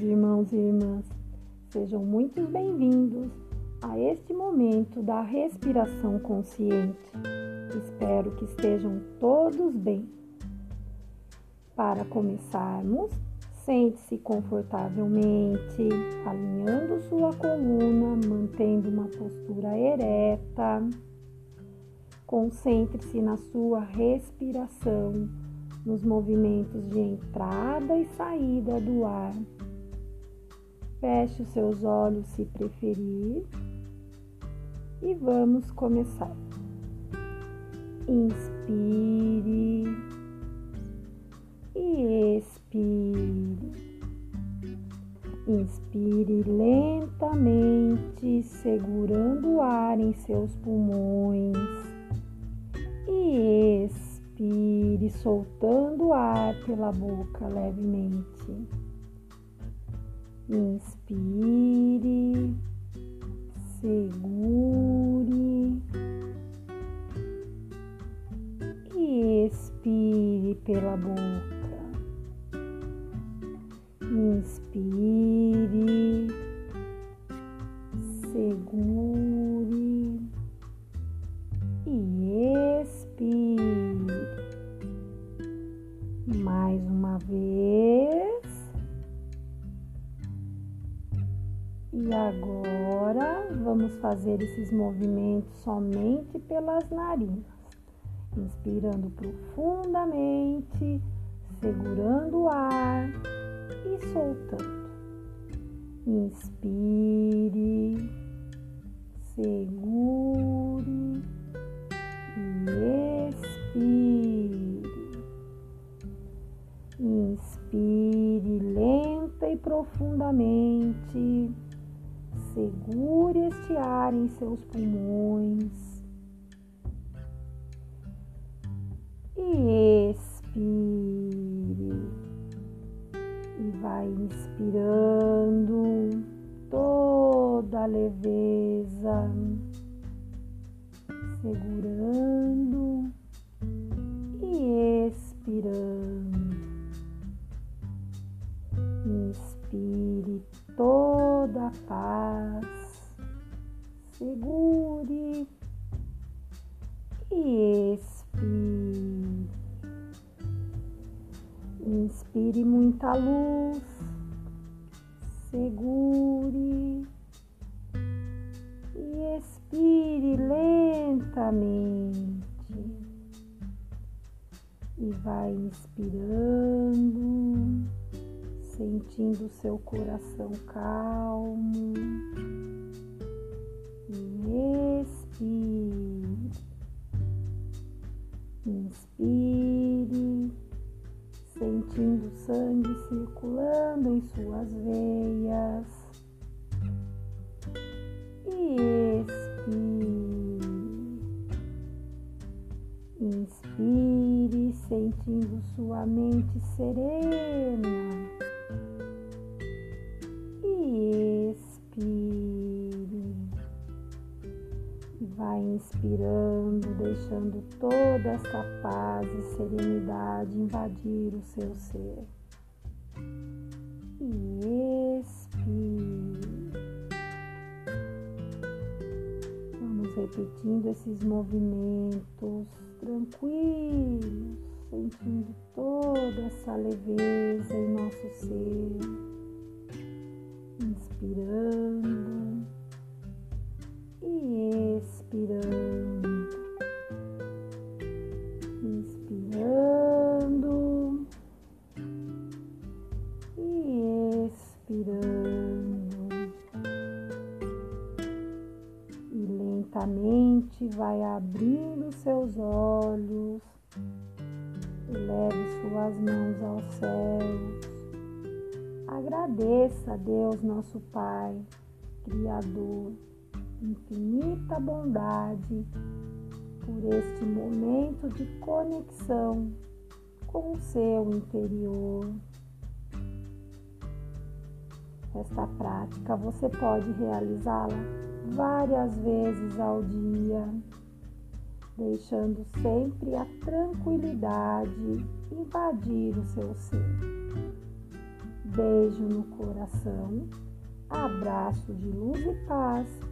irmãos e irmãs. Sejam muito bem-vindos a este momento da respiração consciente. Espero que estejam todos bem. Para começarmos, sente-se confortavelmente, alinhando sua coluna, mantendo uma postura ereta. Concentre-se na sua respiração nos movimentos de entrada e saída do ar. Feche os seus olhos se preferir e vamos começar. Inspire e expire. Inspire lentamente, segurando o ar em seus pulmões. E expire Inspire, soltando o ar pela boca levemente. Inspire, segure e expire pela boca. Inspire, segure Agora vamos fazer esses movimentos somente pelas narinas. Inspirando profundamente, segurando o ar e soltando. Inspire, segure e expire. Inspire lenta e profundamente. Segure este ar em seus pulmões. E expire. E vai inspirando toda a leveza, segurando e expirando. Inspire toda a paz, segure e expire. Inspire muita luz, segure e expire lentamente. E vai inspirando sentindo seu coração calmo o sangue circulando em suas veias e expire. Inspire, sentindo sua mente serena. Vai inspirando, deixando toda essa paz e serenidade invadir o seu ser. E expire. Vamos repetindo esses movimentos tranquilos, sentindo toda essa leveza em nosso ser. Inspirando expirando, inspirando. E expirando, e lentamente vai abrindo seus olhos, leve suas mãos aos céus. Agradeça a Deus, nosso Pai, Criador infinita bondade por este momento de conexão com o seu interior. Esta prática você pode realizá-la várias vezes ao dia, deixando sempre a tranquilidade invadir o seu ser. Beijo no coração, abraço de luz e paz